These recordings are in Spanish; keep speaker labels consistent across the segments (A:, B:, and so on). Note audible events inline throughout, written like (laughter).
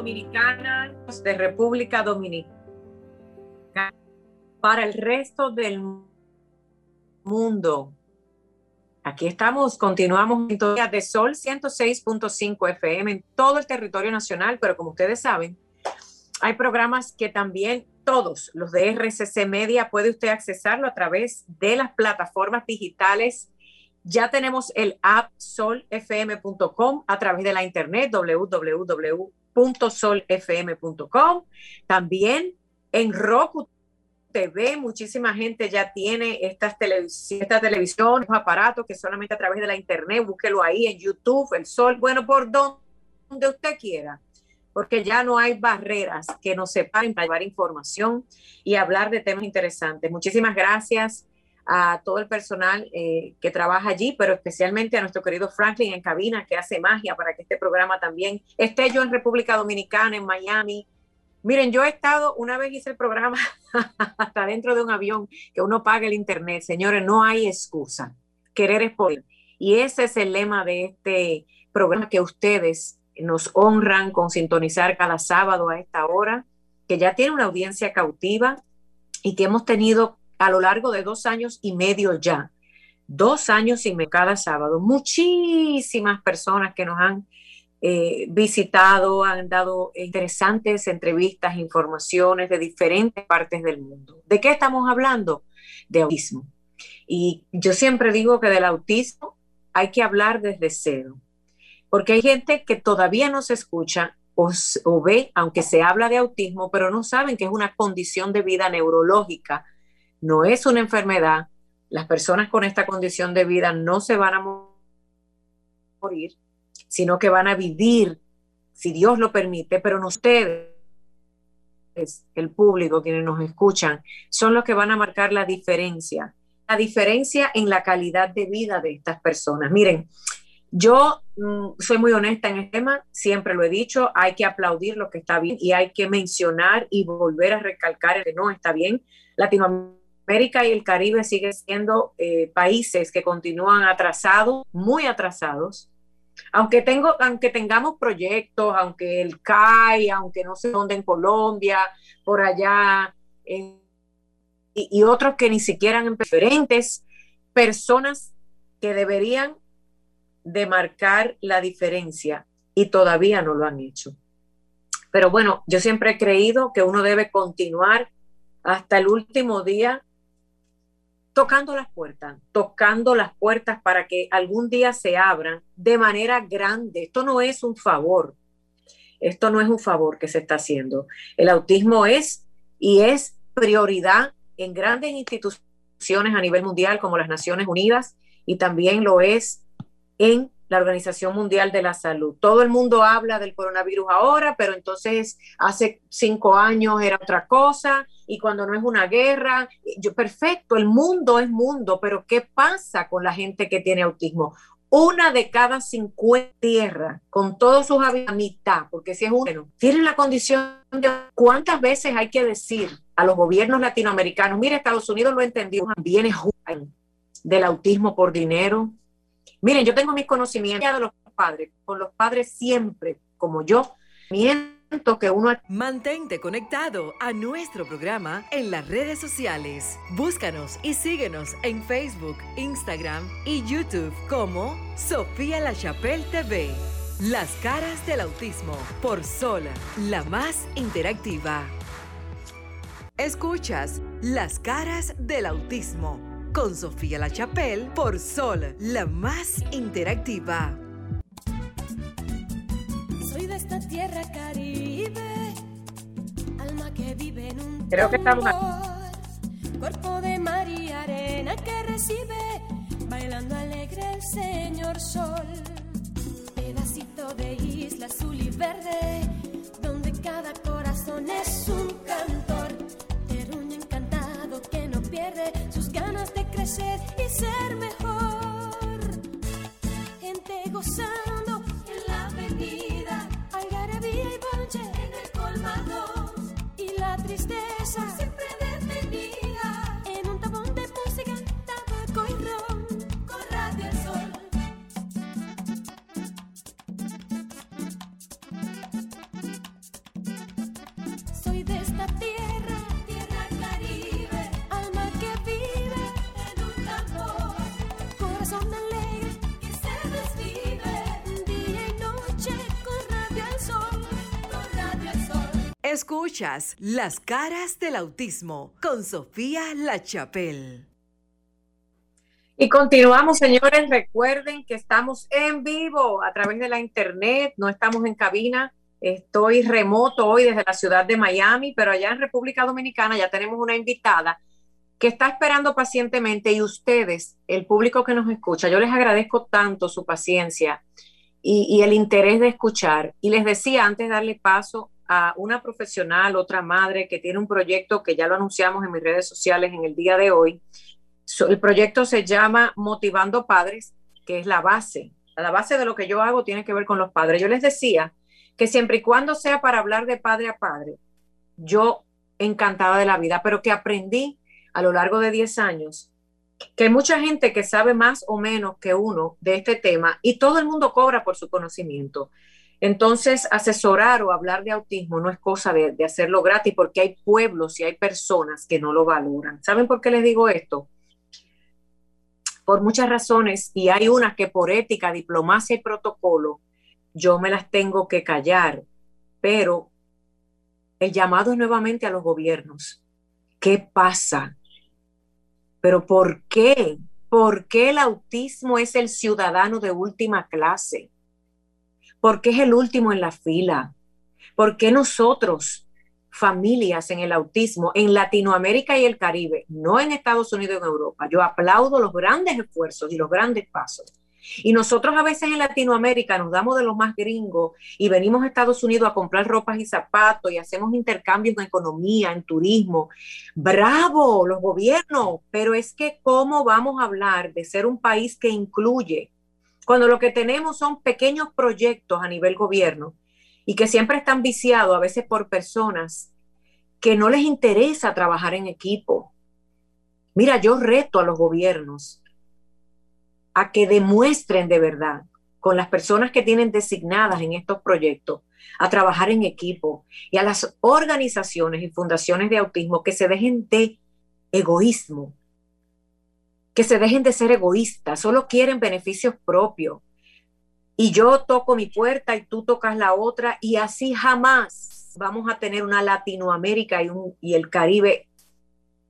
A: Dominicana de República Dominicana para el resto del mundo. Aquí estamos, continuamos en de Sol 106.5 FM en todo el territorio nacional, pero como ustedes saben, hay programas que también todos los de RCC Media puede usted accesarlo a través de las plataformas digitales. Ya tenemos el app solfm.com a través de la internet www.solfm.com. También en Roku TV, muchísima gente ya tiene estas televisiones, esta televisión, aparatos que solamente a través de la internet, búsquelo ahí en YouTube, el sol, bueno, por donde usted quiera, porque ya no hay barreras que nos separen para llevar información y hablar de temas interesantes. Muchísimas gracias a todo el personal eh, que trabaja allí, pero especialmente a nuestro querido Franklin en cabina, que hace magia para que este programa también esté yo en República Dominicana, en Miami, Miren, yo he estado, una vez hice el programa (laughs) hasta dentro de un avión que uno paga el internet. Señores, no hay excusa. Querer es poder. Y ese es el lema de este programa que ustedes nos honran con sintonizar cada sábado a esta hora, que ya tiene una audiencia cautiva y que hemos tenido a lo largo de dos años y medio ya, dos años y medio cada sábado, muchísimas personas que nos han eh, visitado, han dado interesantes entrevistas, informaciones de diferentes partes del mundo. ¿De qué estamos hablando? De autismo. Y yo siempre digo que del autismo hay que hablar desde cero, porque hay gente que todavía no se escucha o, o ve, aunque se habla de autismo, pero no saben que es una condición de vida neurológica, no es una enfermedad. Las personas con esta condición de vida no se van a morir, sino que van a vivir, si Dios lo permite, pero no ustedes, el público, quienes nos escuchan, son los que van a marcar la diferencia, la diferencia en la calidad de vida de estas personas. Miren, yo mm, soy muy honesta en el tema, siempre lo he dicho, hay que aplaudir lo que está bien y hay que mencionar y volver a recalcar el que no está bien. Latinoamérica y el Caribe siguen siendo eh, países que continúan atrasados, muy atrasados, aunque, tengo, aunque tengamos proyectos, aunque el CAI, aunque no sé dónde en Colombia, por allá, y, otros que ni siquiera en diferentes personas que deberían de marcar la diferencia y todavía no lo han hecho. Pero bueno, yo siempre he creído que uno debe continuar hasta el último día tocando las puertas, tocando las puertas para que algún día se abran de manera grande. Esto no es un favor, esto no es un favor que se está haciendo. El autismo es y es prioridad en grandes instituciones a nivel mundial como las Naciones Unidas y también lo es en la Organización Mundial de la Salud. Todo el mundo habla del coronavirus ahora, pero entonces hace cinco años era otra cosa y cuando no es una guerra, yo, perfecto, el mundo es mundo, pero ¿qué pasa con la gente que tiene autismo? Una de cada 50 tierras, con todos sus mitad, porque si es uno, tienen la condición de cuántas veces hay que decir a los gobiernos latinoamericanos, mire, Estados Unidos lo entendió, es del autismo por dinero. Miren, yo tengo mis conocimientos de los padres, con los padres siempre, como yo, mientras que uno...
B: Mantente conectado a nuestro programa en las redes sociales. Búscanos y síguenos en Facebook, Instagram y YouTube como Sofía La Chapelle TV. Las caras del autismo por Sol, la más interactiva. Escuchas Las caras del autismo con Sofía La Chapelle por Sol, la más interactiva
C: esta tierra caribe, alma que vive en un
A: Creo que estamos
C: cuerpo de mar y arena que recibe, bailando alegre el señor sol. pedacito de isla azul y verde, donde cada corazón es un cantor. Terruño encantado que no pierde de crecer y ser mejor.
B: Escuchas Las caras del autismo con Sofía La Chapelle.
A: Y continuamos, señores. Recuerden que estamos en vivo a través de la internet, no estamos en cabina. Estoy remoto hoy desde la ciudad de Miami, pero allá en República Dominicana ya tenemos una invitada que está esperando pacientemente y ustedes, el público que nos escucha, yo les agradezco tanto su paciencia y, el interés de escuchar. Y les decía antes darle paso una profesional, otra madre que tiene un proyecto que ya lo anunciamos en mis redes sociales en el día de hoy. El proyecto se llama Motivando Padres, que es la base. La base de lo que yo hago tiene que ver con los padres. Yo les decía que siempre y cuando sea para hablar de padre a padre, yo encantada de la vida, pero que aprendí a lo largo de 10 años que mucha gente que sabe más o menos que uno de este tema y todo el mundo cobra por su conocimiento. Entonces, asesorar o hablar de autismo no es cosa de, hacerlo gratis porque hay pueblos y hay personas que no lo valoran. ¿Saben por qué les digo esto? Por muchas razones y hay unas que por ética, diplomacia y protocolo yo me las tengo que callar, pero el llamado es nuevamente a los gobiernos. ¿Qué pasa? Pero ¿por qué? ¿Por qué el autismo es el ciudadano de última clase? ¿Por qué es el último en la fila? ¿Por qué nosotros, familias en el autismo, en Latinoamérica y el Caribe, no en Estados Unidos y en Europa? Yo aplaudo los grandes esfuerzos y los grandes pasos. Y nosotros a veces en Latinoamérica nos damos de los más gringos y venimos a Estados Unidos a comprar ropas y zapatos y hacemos intercambios en economía, en turismo. Bravo, los gobiernos, pero es que ¿cómo vamos a hablar de ser un país que incluye cuando lo que tenemos son pequeños proyectos a nivel gobierno y que siempre están viciados a veces por personas que no les interesa trabajar en equipo? Mira, yo reto a los gobiernos a que demuestren de verdad con las personas que tienen designadas en estos proyectos a trabajar en equipo y a las organizaciones y fundaciones de autismo que se dejen de egoísmo, que se dejen de ser egoístas, solo quieren beneficios propios. Y yo toco mi puerta y tú tocas la otra y así jamás vamos a tener una Latinoamérica y, un, y el Caribe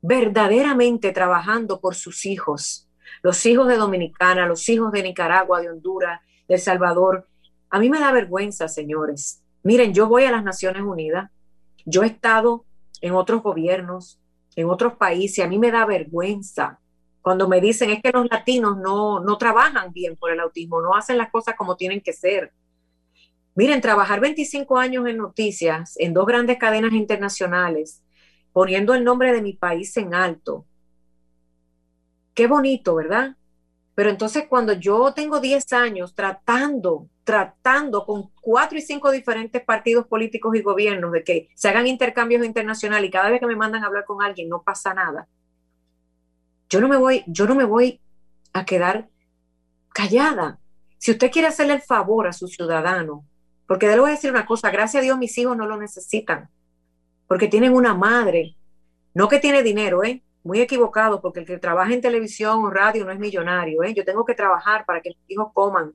A: verdaderamente trabajando por sus hijos los hijos de Dominicana, los hijos de Nicaragua, de Honduras, de El Salvador. A mí me da vergüenza, señores. Miren, yo voy a las Naciones Unidas, yo he estado en otros gobiernos, en otros países, a mí me da vergüenza cuando me dicen es que los latinos no, no trabajan bien por el autismo, no hacen las cosas como tienen que ser. Miren, trabajar 25 años en noticias, en dos grandes cadenas internacionales, poniendo el nombre de mi país en alto, qué bonito, ¿verdad? Pero entonces cuando yo tengo 10 años tratando, tratando con cuatro y cinco diferentes partidos políticos y gobiernos de que se hagan intercambios internacionales y cada vez que me mandan a hablar con alguien no pasa nada, yo no me voy, yo no me voy a quedar callada. Si usted quiere hacerle el favor a su ciudadano, porque le voy a decir una cosa, gracias a Dios mis hijos no lo necesitan, porque tienen una madre, no que tiene dinero, ¿eh? muy equivocado, porque el que trabaja en televisión o radio no es millonario. ¿eh? Yo tengo que trabajar para que mis hijos coman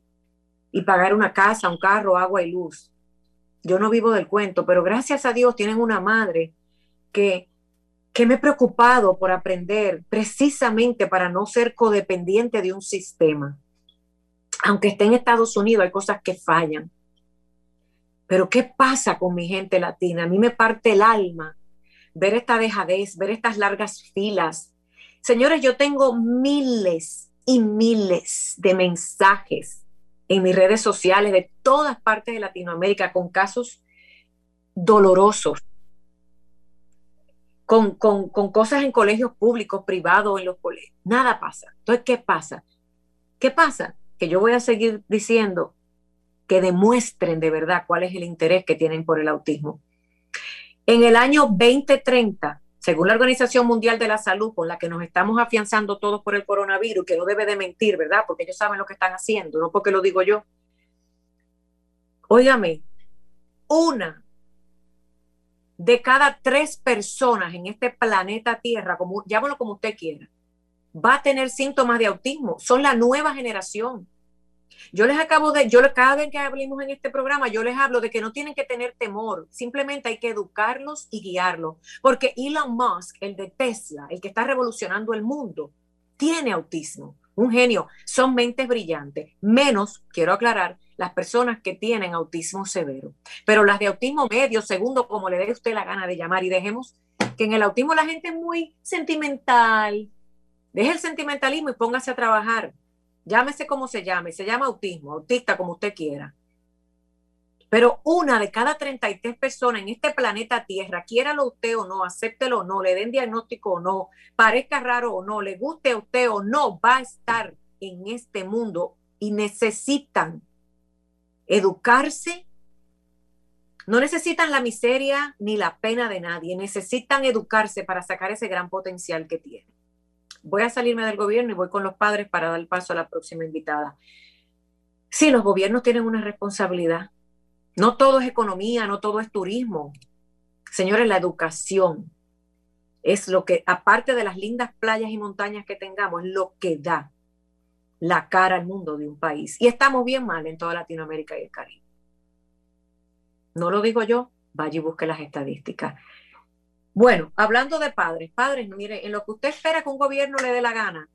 A: y pagar una casa, un carro, agua y luz. Yo no vivo del cuento, pero gracias a Dios tienen una madre que, que me he preocupado por aprender precisamente para no ser codependiente de un sistema. Aunque esté en Estados Unidos, hay cosas que fallan. Pero ¿qué pasa con mi gente latina? A mí me parte el alma ver esta dejadez, ver estas largas filas. Señores, yo tengo miles y miles de mensajes en mis redes sociales de todas partes de Latinoamérica con casos dolorosos, con, con, con cosas en colegios públicos, privados, en los colegios. Nada pasa. Entonces, ¿qué pasa? ¿Qué pasa? Que yo voy a seguir diciendo que demuestren de verdad cuál es el interés que tienen por el autismo. En el año 2030, según la Organización Mundial de la Salud, con la que nos estamos afianzando todos por el coronavirus, que no debe de mentir, ¿verdad? Porque ellos saben lo que están haciendo, no porque lo digo yo. Óigame, una de cada tres personas en este planeta Tierra, como, llámalo como usted quiera, va a tener síntomas de autismo. Son la nueva generación. Yo les acabo de, yo cada vez que hablemos en este programa, yo les hablo de que no tienen que tener temor, simplemente hay que educarlos y guiarlos, porque Elon Musk, el de Tesla, el que está revolucionando el mundo, tiene autismo, un genio, son mentes brillantes, menos, quiero aclarar, las personas que tienen autismo severo, pero las de autismo medio, segundo, como le dé usted la gana de llamar, y dejemos que en el autismo la gente es muy sentimental, deje el sentimentalismo y póngase a trabajar. Llámese como se llame, se llama autismo, autista como usted quiera. Pero una de cada 33 personas en este planeta Tierra, quiéralo usted o no, acéptelo o no, le den diagnóstico o no, parezca raro o no, le guste a usted o no, va a estar en este mundo y necesitan educarse. No necesitan la miseria ni la pena de nadie, necesitan educarse para sacar ese gran potencial que tienen voy a salirme del gobierno y voy con los padres para dar paso a la próxima invitada. Sí, los gobiernos tienen una responsabilidad. No todo es economía, no todo es turismo. Señores, la educación es lo que, aparte de las lindas playas y montañas que tengamos, es lo que da la cara al mundo de un país. Y estamos bien mal en toda Latinoamérica y el Caribe. No lo digo yo, vaya y busque las estadísticas. Bueno, hablando de padres, padres, mire, en lo que usted espera que un gobierno le dé la gana,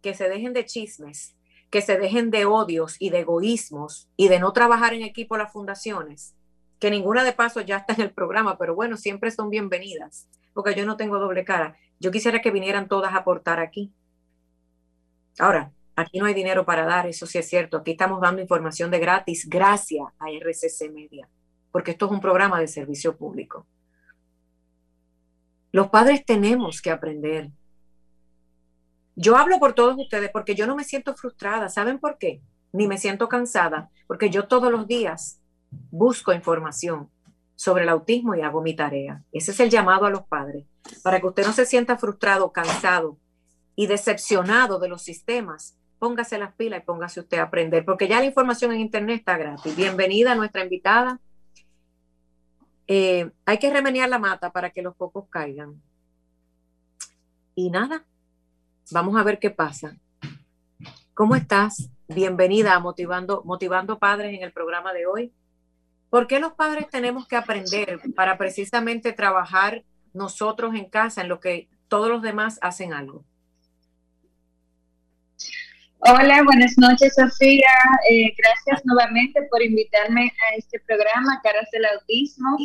A: que se dejen de chismes, que se dejen de odios y de egoísmos y de no trabajar en equipo las fundaciones, que ninguna de paso ya está en el programa, pero bueno, siempre son bienvenidas, porque yo no tengo doble cara. Yo quisiera que vinieran todas a aportar aquí. Ahora, aquí no hay dinero para dar, eso sí es cierto. Aquí estamos dando información de gratis gracias a RCC Media, porque esto es un programa de servicio público. Los padres tenemos que aprender. Yo hablo por todos ustedes porque yo no me siento frustrada. ¿Saben por qué? Ni me siento cansada, porque yo todos los días busco información sobre el autismo y hago mi tarea. Ese es el llamado a los padres, para que usted no se sienta frustrado, cansado y decepcionado de los sistemas. Póngase las pilas y póngase usted a aprender, porque ya la información en Internet está gratis. Bienvenida a nuestra invitada, eh, hay que remeniar la mata para que los pocos caigan. Y nada, vamos a ver qué pasa. ¿Cómo estás? Bienvenida a Motivando, Motivando Padres en el programa de hoy. ¿Por qué los padres tenemos que aprender para precisamente trabajar nosotros en casa en lo que todos los demás hacen algo?
D: Hola, buenas noches, Sofía. Eh, gracias nuevamente por invitarme a este programa, Caras del Autismo.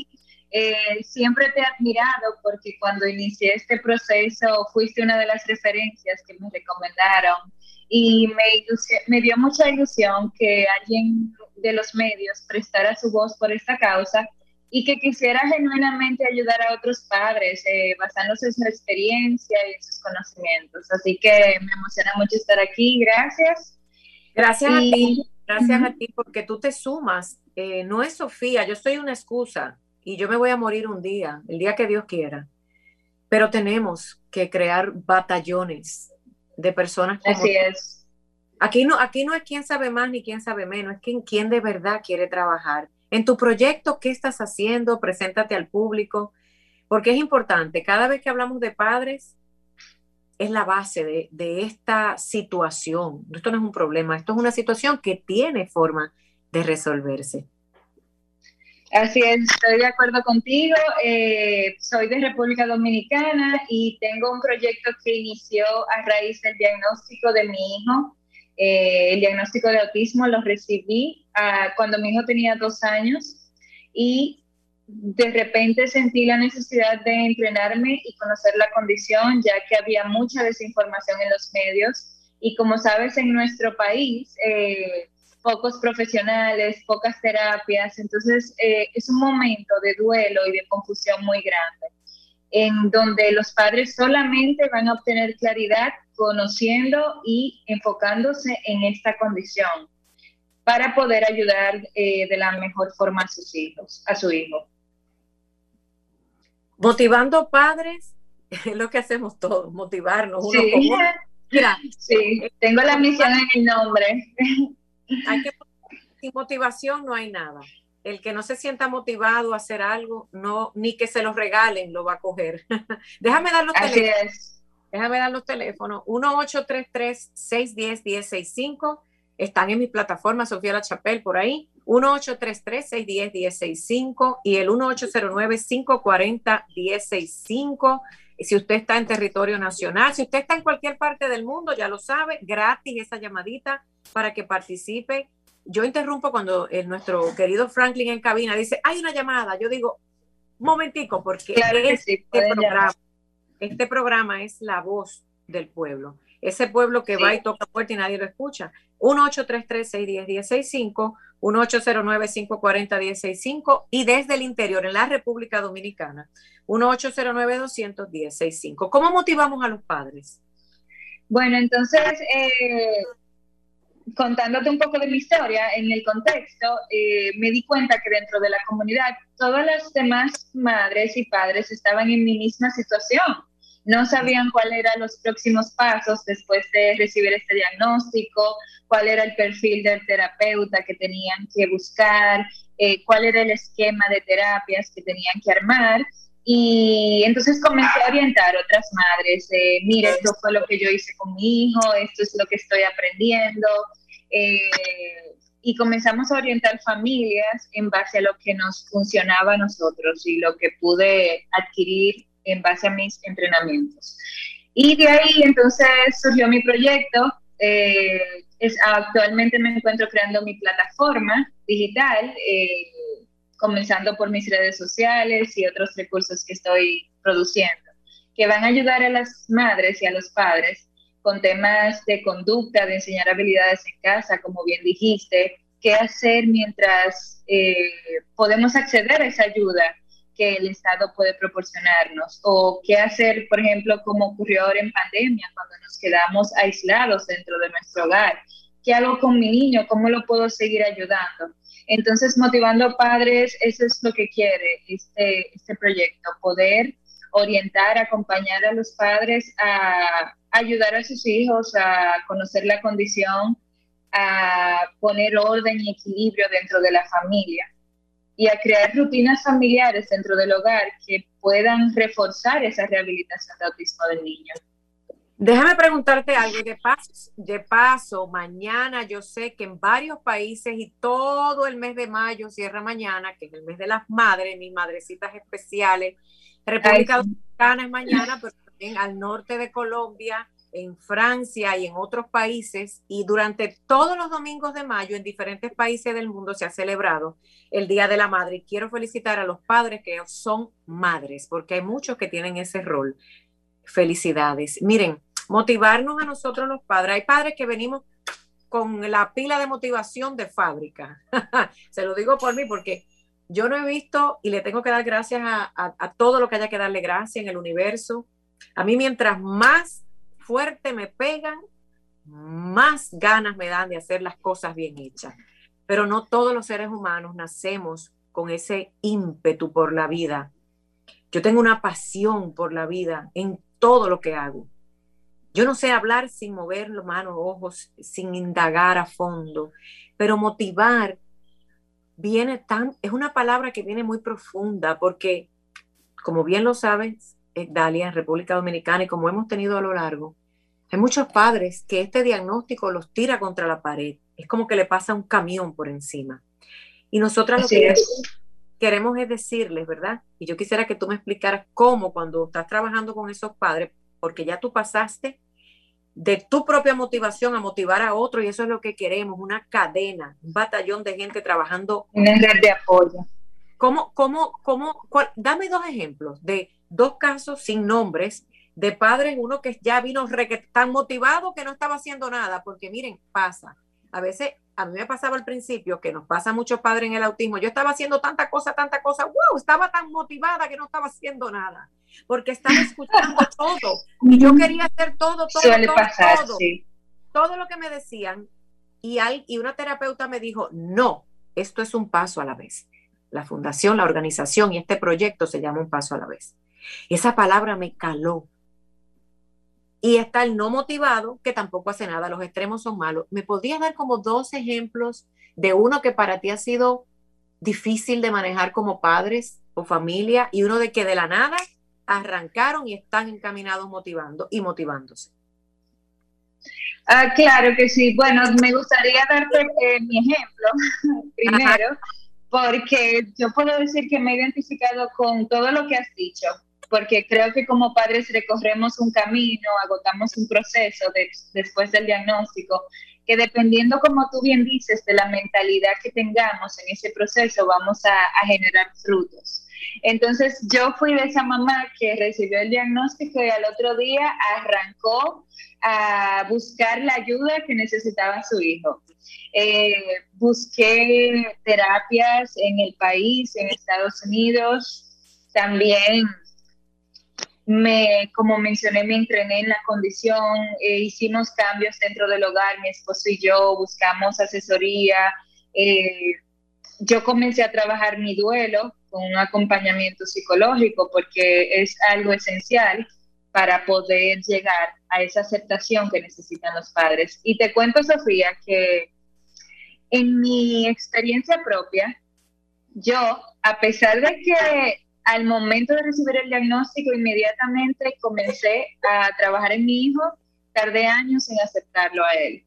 D: Eh, siempre te he admirado porque cuando inicié este proceso fuiste una de las referencias que me recomendaron y me, me dio mucha ilusión que alguien de los medios prestara su voz por esta causa y que quisiera genuinamente ayudar a otros padres eh, basándose en su experiencia y en sus conocimientos. Así que me emociona mucho estar aquí. Gracias.
A: Gracias a ti. Gracias a ti porque tú te sumas. Eh, no es Sofía, yo soy una excusa y yo me voy a morir un día, el día que Dios quiera. Pero tenemos que crear batallones de personas.
D: Así es.
A: Aquí no, aquí no es quién sabe más ni quién sabe menos, es quien, quién de verdad quiere trabajar en tu proyecto, ¿qué estás haciendo? Preséntate al público, porque es importante. Cada vez que hablamos de padres, es la base de, esta situación. Esto no es un problema, esto es una situación que tiene forma de resolverse.
D: Así es, estoy de acuerdo contigo. Eh, soy de República Dominicana y tengo un proyecto que inició a raíz del diagnóstico de mi hijo. Eh, el diagnóstico de autismo lo recibí ah, cuando mi hijo tenía dos años y de repente sentí la necesidad de entrenarme y conocer la condición, ya que había mucha desinformación en los medios. Y como sabes, en nuestro país, eh, pocos profesionales, pocas terapias, entonces eh, es un momento de duelo y de confusión muy grande, en donde los padres solamente van a obtener claridad conociendo y enfocándose en esta condición para poder ayudar eh, de la mejor forma a sus hijos, a su hijo.
A: Motivando padres (laughs) es lo que hacemos todos, motivarnos uno sí.
D: Mira, sí, tengo la misión en el nombre.
A: Hay que, sin motivación no hay nada. El que no se sienta motivado a hacer algo, no, ni que se lo regalen, lo va a coger. (laughs) Déjame dar los
D: Así teléfonos. Es.
A: Déjame dar los teléfonos. 1833-610-1065. Están en mi plataforma, Sofía La Chapel, por ahí. 1833-610-1065 y el 1809-540-1065 si usted está en territorio nacional, si usted está en cualquier parte del mundo, ya lo sabe, gratis esa llamadita para que participe. Yo interrumpo cuando el, nuestro querido Franklin en cabina dice, hay una llamada. Yo digo, momentico, porque este, programa, este programa es la voz del pueblo. Ese pueblo que sí. va y toca puerta y nadie lo escucha. 1-833-610-1065, 1-809-540-1065 y desde el interior, en la República Dominicana, 1-809-210-65. ¿Cómo motivamos a los padres?
D: Bueno, entonces, eh, contándote un poco de mi historia, en el contexto, eh, me di cuenta que dentro de la comunidad todas las demás madres y padres estaban en mi misma situación. No sabían cuáles eran los próximos pasos después de recibir este diagnóstico, cuál era el perfil del terapeuta que tenían que buscar, eh, cuál era el esquema de terapias que tenían que armar. Y entonces comencé a orientar a otras madres, eh, mire, esto fue lo que yo hice con mi hijo, esto es lo que estoy aprendiendo. Eh, y comenzamos a orientar familias en base a lo que nos funcionaba a nosotros y lo que pude adquirir en base a mis entrenamientos. Y de ahí entonces surgió mi proyecto. Eh, es, actualmente me encuentro creando mi plataforma digital, eh, comenzando por mis redes sociales y otros recursos que estoy produciendo, que van a ayudar a las madres y a los padres con temas de conducta, de enseñar habilidades en casa, como bien dijiste, qué hacer mientras eh, podemos acceder a esa ayuda que el Estado puede proporcionarnos o qué hacer, por ejemplo, como ocurrió ahora en pandemia, cuando nos quedamos aislados dentro de nuestro hogar. ¿Qué hago con mi niño? ¿Cómo lo puedo seguir ayudando? Entonces, motivando padres, eso es lo que quiere este, este proyecto, poder orientar, acompañar a los padres a ayudar a sus hijos a conocer la condición, a poner orden y equilibrio dentro de la familia y a crear rutinas familiares dentro del hogar que puedan reforzar esa rehabilitación de autismo del niño.
A: Déjame preguntarte algo de paso, de paso, mañana yo sé que en varios países y todo el mes de mayo cierra mañana, que es el mes de las madres, mis madrecitas especiales, República Dominicana es mañana, pero también al norte de Colombia, en Francia y en otros países, y durante todos los domingos de mayo en diferentes países del mundo se ha celebrado el Día de la Madre. Y quiero felicitar a los padres que son madres, porque hay muchos que tienen ese rol. Felicidades. Miren, motivarnos a nosotros los padres. Hay padres que venimos con la pila de motivación de fábrica. (laughs) se lo digo por mí porque yo no he visto y le tengo que dar gracias a, a, a todo lo que haya que darle gracias en el universo. A mí mientras más fuerte me pegan, más ganas me dan de hacer las cosas bien hechas. Pero no todos los seres humanos nacemos con ese ímpetu por la vida. Yo tengo una pasión por la vida en todo lo que hago. Yo no sé hablar sin mover las manos, ojos, sin indagar a fondo, pero motivar viene tan, es una palabra que viene muy profunda porque, como bien lo sabes, Dalia, en República Dominicana, y como hemos tenido a lo largo, hay muchos padres que este diagnóstico los tira contra la pared. Es como que le pasa un camión por encima. Y nosotras lo que queremos es decirles, ¿verdad? Y yo quisiera que tú me explicaras cómo cuando estás trabajando con esos padres, porque ya tú pasaste de tu propia motivación a motivar a otro y eso es lo que queremos, una cadena, un batallón de gente trabajando.
D: Una red de apoyo.
A: ¿Cómo, cómo, cómo, cuál, dame dos ejemplos de dos casos sin nombres de padres, uno que ya vino tan motivado que no estaba haciendo nada, porque miren, pasa. a veces a mí me pasaba al principio, que nos pasa a muchos padres en el autismo, yo estaba haciendo tanta cosa, tanta cosa, wow, estaba tan motivada que no estaba haciendo nada, porque estaba escuchando (laughs) todo, y yo quería hacer todo, todo, todo,
D: pasar,
A: todo, todo lo que me decían, y, hay, y una terapeuta me dijo, no, esto es un paso a la vez. La fundación, la organización y este proyecto se llama un paso a la vez. Esa palabra me caló. Y está el no motivado, que tampoco hace nada, los extremos son malos. ¿Me podrías dar como dos ejemplos de uno que para ti ha sido difícil de manejar como padres o familia y uno de que de la nada arrancaron y están encaminados motivando y motivándose?
D: Ah, claro que sí. Bueno, me gustaría darte eh, mi ejemplo (laughs) primero, porque yo puedo decir que me he identificado con todo lo que has dicho, porque creo que como padres recorremos un camino, agotamos un proceso después del diagnóstico, que dependiendo, como tú bien dices, de la mentalidad que tengamos en ese proceso, vamos a, a generar frutos. Entonces yo fui de esa mamá que recibió el diagnóstico y al otro día arrancó a buscar la ayuda que necesitaba su hijo. Eh, busqué terapias en el país, en Estados Unidos, también me, como mencioné, me entrené en la condición, eh, hicimos cambios dentro del hogar, mi esposo y yo buscamos asesoría, eh, yo comencé a trabajar mi duelo con un acompañamiento psicológico porque es algo esencial para poder llegar a esa aceptación que necesitan los padres. Y te cuento, Sofía, que en mi experiencia propia, yo, a pesar de que al momento de recibir el diagnóstico inmediatamente comencé a trabajar en mi hijo, tardé años en aceptarlo a él.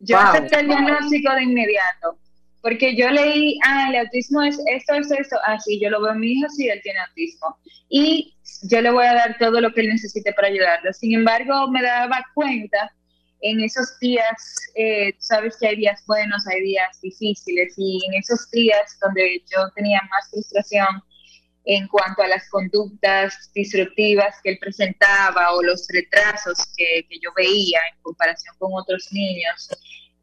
D: Yo acepté el diagnóstico de inmediato, porque yo leí, ah, el autismo es esto, es esto, ah, sí, yo lo veo en mi hijo, sí, él tiene autismo. Y yo le voy a dar todo lo que él necesite para ayudarlo. Sin embargo, me daba cuenta en esos días, eh, sabes que hay días buenos, hay días difíciles, y en esos días donde yo tenía más frustración en cuanto a las conductas disruptivas que él presentaba o los retrasos que, yo veía en comparación con otros niños,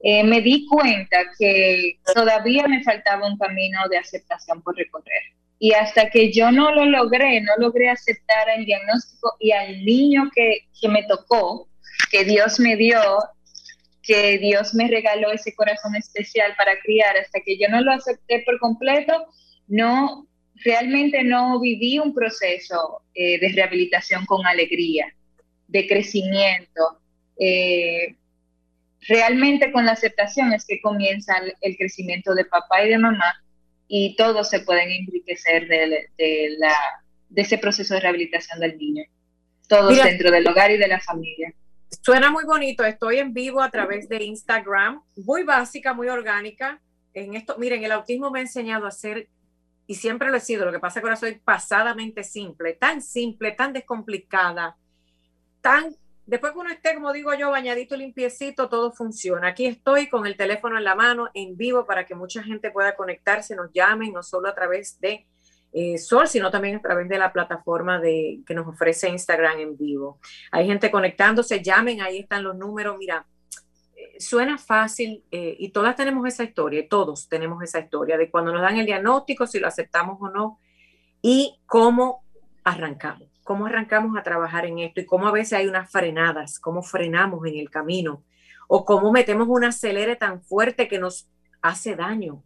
D: eh, me di cuenta que todavía me faltaba un camino de aceptación por recorrer. Y hasta que yo no lo logré, no logré aceptar el diagnóstico y al niño que, que me tocó, que Dios me dio, que Dios me regaló ese corazón especial para criar, hasta que yo no lo acepté por completo, no, realmente no viví un proceso eh, de rehabilitación con alegría, de crecimiento. Eh, realmente con la aceptación es que comienza el, crecimiento de papá y de mamá y todos se pueden enriquecer de, la, de ese proceso de rehabilitación del niño, todos dentro del hogar y de la familia.
A: Suena muy bonito, estoy en vivo a través de Instagram, muy básica, muy orgánica. En esto, miren, el autismo me ha enseñado a ser, y siempre lo he sido, lo que pasa es que ahora soy pasadamente simple, tan simple, tan descomplicada, tan Después que uno esté, como digo yo, bañadito, limpiecito, todo funciona. Aquí estoy con el teléfono en la mano, en vivo, para que mucha gente pueda conectarse, nos llamen, no solo a través de eh, Sol, sino también a través de la plataforma de, que nos ofrece Instagram en vivo. Hay gente conectándose, llamen, ahí están los números. Mira, suena fácil eh, y todas tenemos esa historia, todos tenemos esa historia de cuando nos dan el diagnóstico, si lo aceptamos o no, y cómo arrancamos cómo arrancamos a trabajar en esto y cómo a veces hay unas frenadas, cómo frenamos en el camino o cómo metemos un acelere tan fuerte que nos hace daño,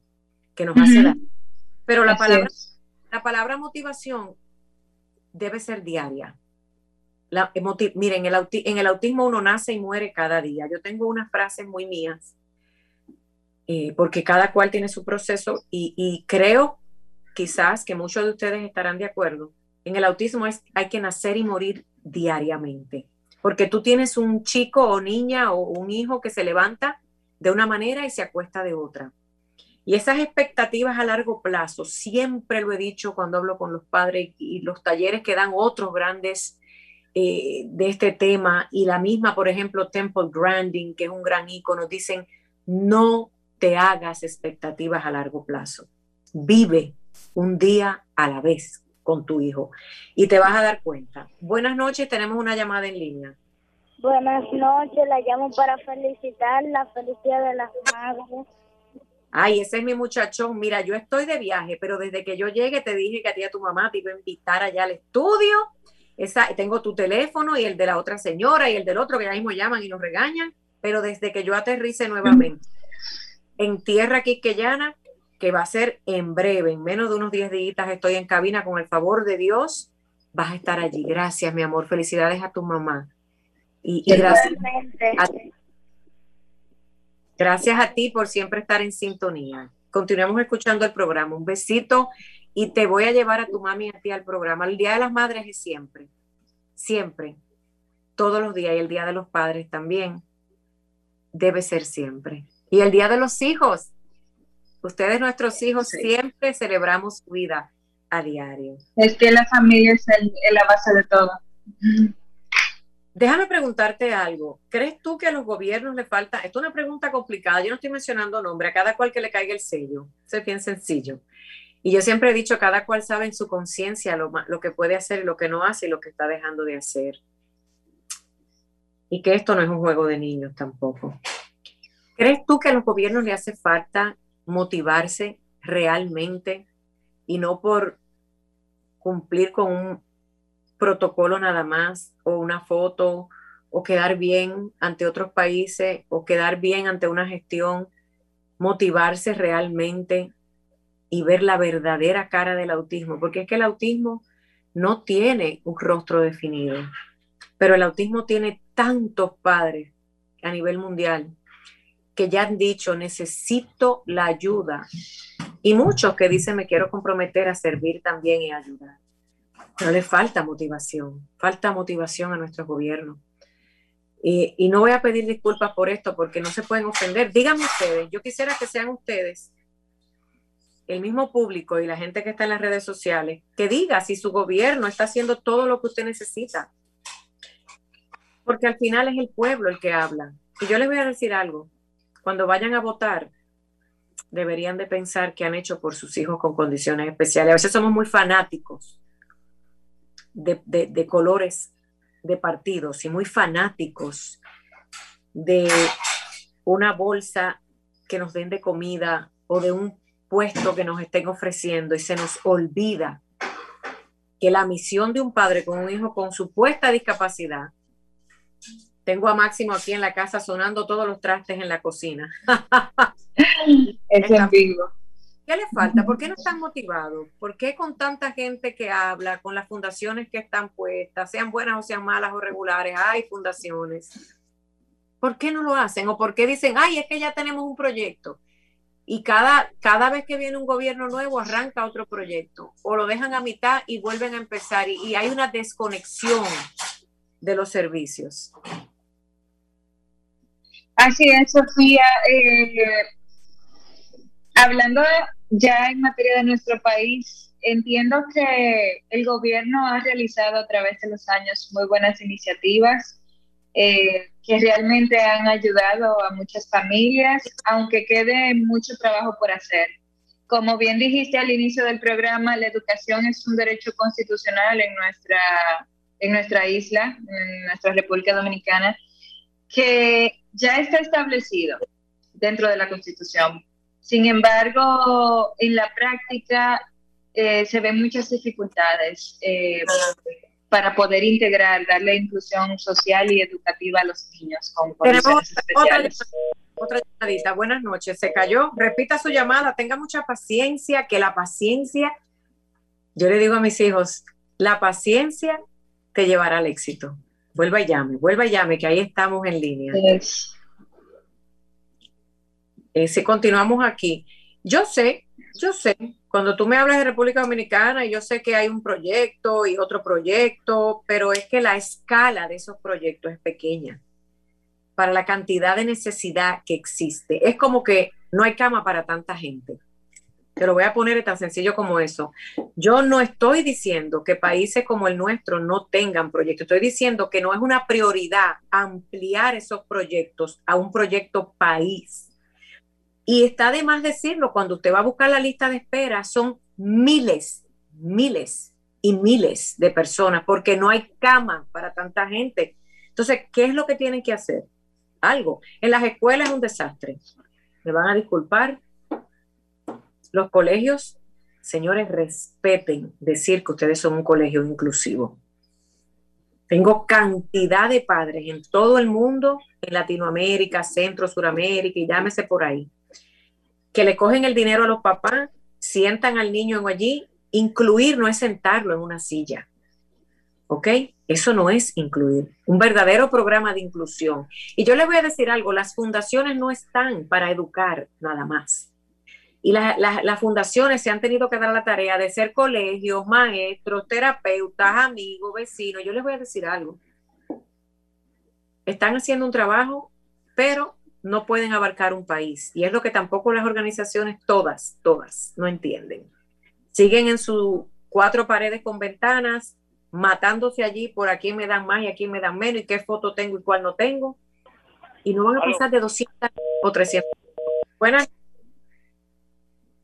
A: que nos hace daño. Pero la palabra, la palabra motivación debe ser diaria. La, miren, el en el autismo uno nace y muere cada día. Yo tengo unas frases muy mías, eh, porque cada cual tiene su proceso y, y creo quizás que muchos de ustedes estarán de acuerdo en el autismo es, hay que nacer y morir diariamente, porque tú tienes un chico o niña o un hijo que se levanta de una manera y se acuesta de otra. Y esas expectativas a largo plazo, siempre lo he dicho cuando hablo con los padres y los talleres que dan otros grandes eh, de este tema, y la misma, por ejemplo, Temple Grandin, que es un gran ícono, dicen, no te hagas expectativas a largo plazo, vive un día a la vez, con tu hijo y te vas a dar cuenta. Buenas noches, tenemos una llamada en línea.
E: Buenas noches, la llamo para felicitar la felicidad de las madres.
A: Ay, ese es mi muchachón. Mira, yo estoy de viaje, pero desde que yo llegue te dije que a ti a tu mamá te iba a invitar allá al estudio. Esa, tengo tu teléfono y el de la otra señora y el del otro que ya mismo llaman y nos regañan, pero desde que yo aterrice nuevamente en tierra quisqueyana, que va a ser en breve, en menos de unos 10 días estoy en cabina con el favor de Dios, vas a estar allí. Gracias, mi amor. Felicidades a tu mamá. Y, gracias, a, gracias a ti por siempre estar en sintonía. Continuamos escuchando el programa. Un besito y te voy a llevar a tu mami y a ti al programa. El Día de las Madres es siempre, siempre, todos los días y el Día de los Padres también debe ser siempre. Y el Día de los Hijos, ustedes nuestros hijos siempre celebramos su vida a diario.
D: Es que la familia es la base de todo.
A: Déjame preguntarte algo. ¿Crees tú que a los gobiernos le falta? Esto es una pregunta complicada. Yo no estoy mencionando nombre, a cada cual que le caiga el sello. Eso es bien sencillo. Y yo siempre he dicho, cada cual sabe en su conciencia lo, lo, que puede hacer lo que no hace y lo que está dejando de hacer. Y que esto no es un juego de niños tampoco. ¿Crees tú que a los gobiernos le hace falta motivarse realmente y no por cumplir con un protocolo nada más o una foto o quedar bien ante otros países o quedar bien ante una gestión, motivarse realmente y ver la verdadera cara del autismo, porque es que el autismo no tiene un rostro definido, pero el autismo tiene tantos padres a nivel mundial que ya han dicho, necesito la ayuda, y muchos que dicen, me quiero comprometer a servir también y ayudar. Pero le falta motivación, falta motivación a nuestro gobierno. Y, y, no voy a pedir disculpas por esto porque no se pueden ofender. Díganme ustedes, yo quisiera que sean ustedes, el mismo público y la gente que está en las redes sociales, que diga si su gobierno está haciendo todo lo que usted necesita. Porque al final es el pueblo el que habla. Y yo les voy a decir algo, cuando vayan a votar, deberían de pensar que han hecho por sus hijos con condiciones especiales. A veces somos muy fanáticos de, colores de partidos y muy fanáticos de una bolsa que nos den de comida o de un puesto que nos estén ofreciendo y se nos olvida que la misión de un padre con un hijo con supuesta discapacidad, tengo a Máximo aquí en la casa sonando todos los trastes en la cocina. (laughs)
D: es en vivo.
A: ¿Qué le falta? ¿Por qué no están motivados? ¿Por qué con tanta gente que habla, con las fundaciones que están puestas, sean buenas o sean malas o regulares, hay fundaciones? ¿Por qué no lo hacen? ¿O por qué dicen, ay, es que ya tenemos un proyecto? Y cada, cada vez que viene un gobierno nuevo arranca otro proyecto. O lo dejan a mitad y vuelven a empezar. Y, hay una desconexión de los servicios.
D: Así es, Sofía. Eh, hablando ya en materia de nuestro país, entiendo que el gobierno ha realizado a través de los años muy buenas iniciativas eh, que realmente han ayudado a muchas familias, aunque quede mucho trabajo por hacer. Como bien dijiste al inicio del programa, la educación es un derecho constitucional en nuestra, en nuestra isla, en nuestra República Dominicana, que ya está establecido dentro de la Constitución. Sin embargo, en la práctica eh, se ven muchas dificultades eh, para poder integrar, darle inclusión social y educativa a los niños con condiciones especiales.
A: Otra, otra llamadita, buenas noches. Se cayó, repita su llamada, tenga mucha paciencia, que la paciencia, yo le digo a mis hijos, la paciencia te llevará al éxito. Vuelva y llame, vuelva y llame, que ahí estamos en línea. Eh, si continuamos aquí, yo sé, yo sé, cuando tú me hablas de República Dominicana, yo sé que hay un proyecto y otro proyecto, pero es que la escala de esos proyectos es pequeña para la cantidad de necesidad que existe. Es como que no hay cama para tanta gente. Te lo voy a poner tan sencillo como eso. Yo no estoy diciendo que países como el nuestro no tengan proyectos. Estoy diciendo que no es una prioridad ampliar esos proyectos a un proyecto país. Y está de más decirlo, cuando usted va a buscar la lista de espera, son miles, miles y miles de personas, porque no hay cama para tanta gente. Entonces, ¿qué es lo que tienen que hacer? Algo. En las escuelas es un desastre. Me van a disculpar. Los colegios, señores, respeten decir que ustedes son un colegio inclusivo. Tengo cantidad de padres en todo el mundo, en Latinoamérica, Centro, Suramérica y llámese por ahí, que le cogen el dinero a los papás, sientan al niño allí. Incluir no es sentarlo en una silla. ¿Ok? Eso no es incluir. Un verdadero programa de inclusión. Y yo les voy a decir algo, las fundaciones no están para educar nada más. Y las fundaciones se han tenido que dar la tarea de ser colegios, maestros, terapeutas, amigos, vecinos. Yo les voy a decir algo. Están haciendo un trabajo, pero no pueden abarcar un país. Y es lo que tampoco las organizaciones, todas, todas, no entienden. Siguen en sus cuatro paredes con ventanas, matándose allí por aquí me dan más y aquí me dan menos, y qué foto tengo y cuál no tengo. Y no van a pasar de 200 o 300. Buenas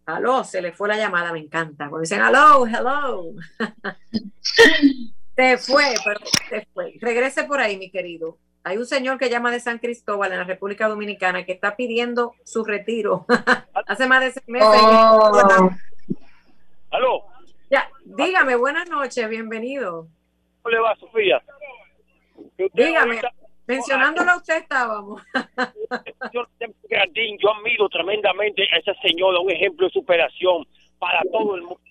A: Aló, se le fue la llamada, me encanta. Cuando dicen aló, hello. (laughs) se fue, pero se fue. Regrese por ahí, mi querido. Hay un señor que llama de San Cristóbal en la República Dominicana que está pidiendo su retiro (laughs) hace más de seis meses. Oh.
F: Aló.
A: Ya, dígame, buenas noches, bienvenido.
F: ¿Cómo le va, Sofía?
A: Dígame. Mencionándolo a usted estábamos. (laughs)
F: yo, yo admiro tremendamente a esa señora, un ejemplo de superación para todo el mundo.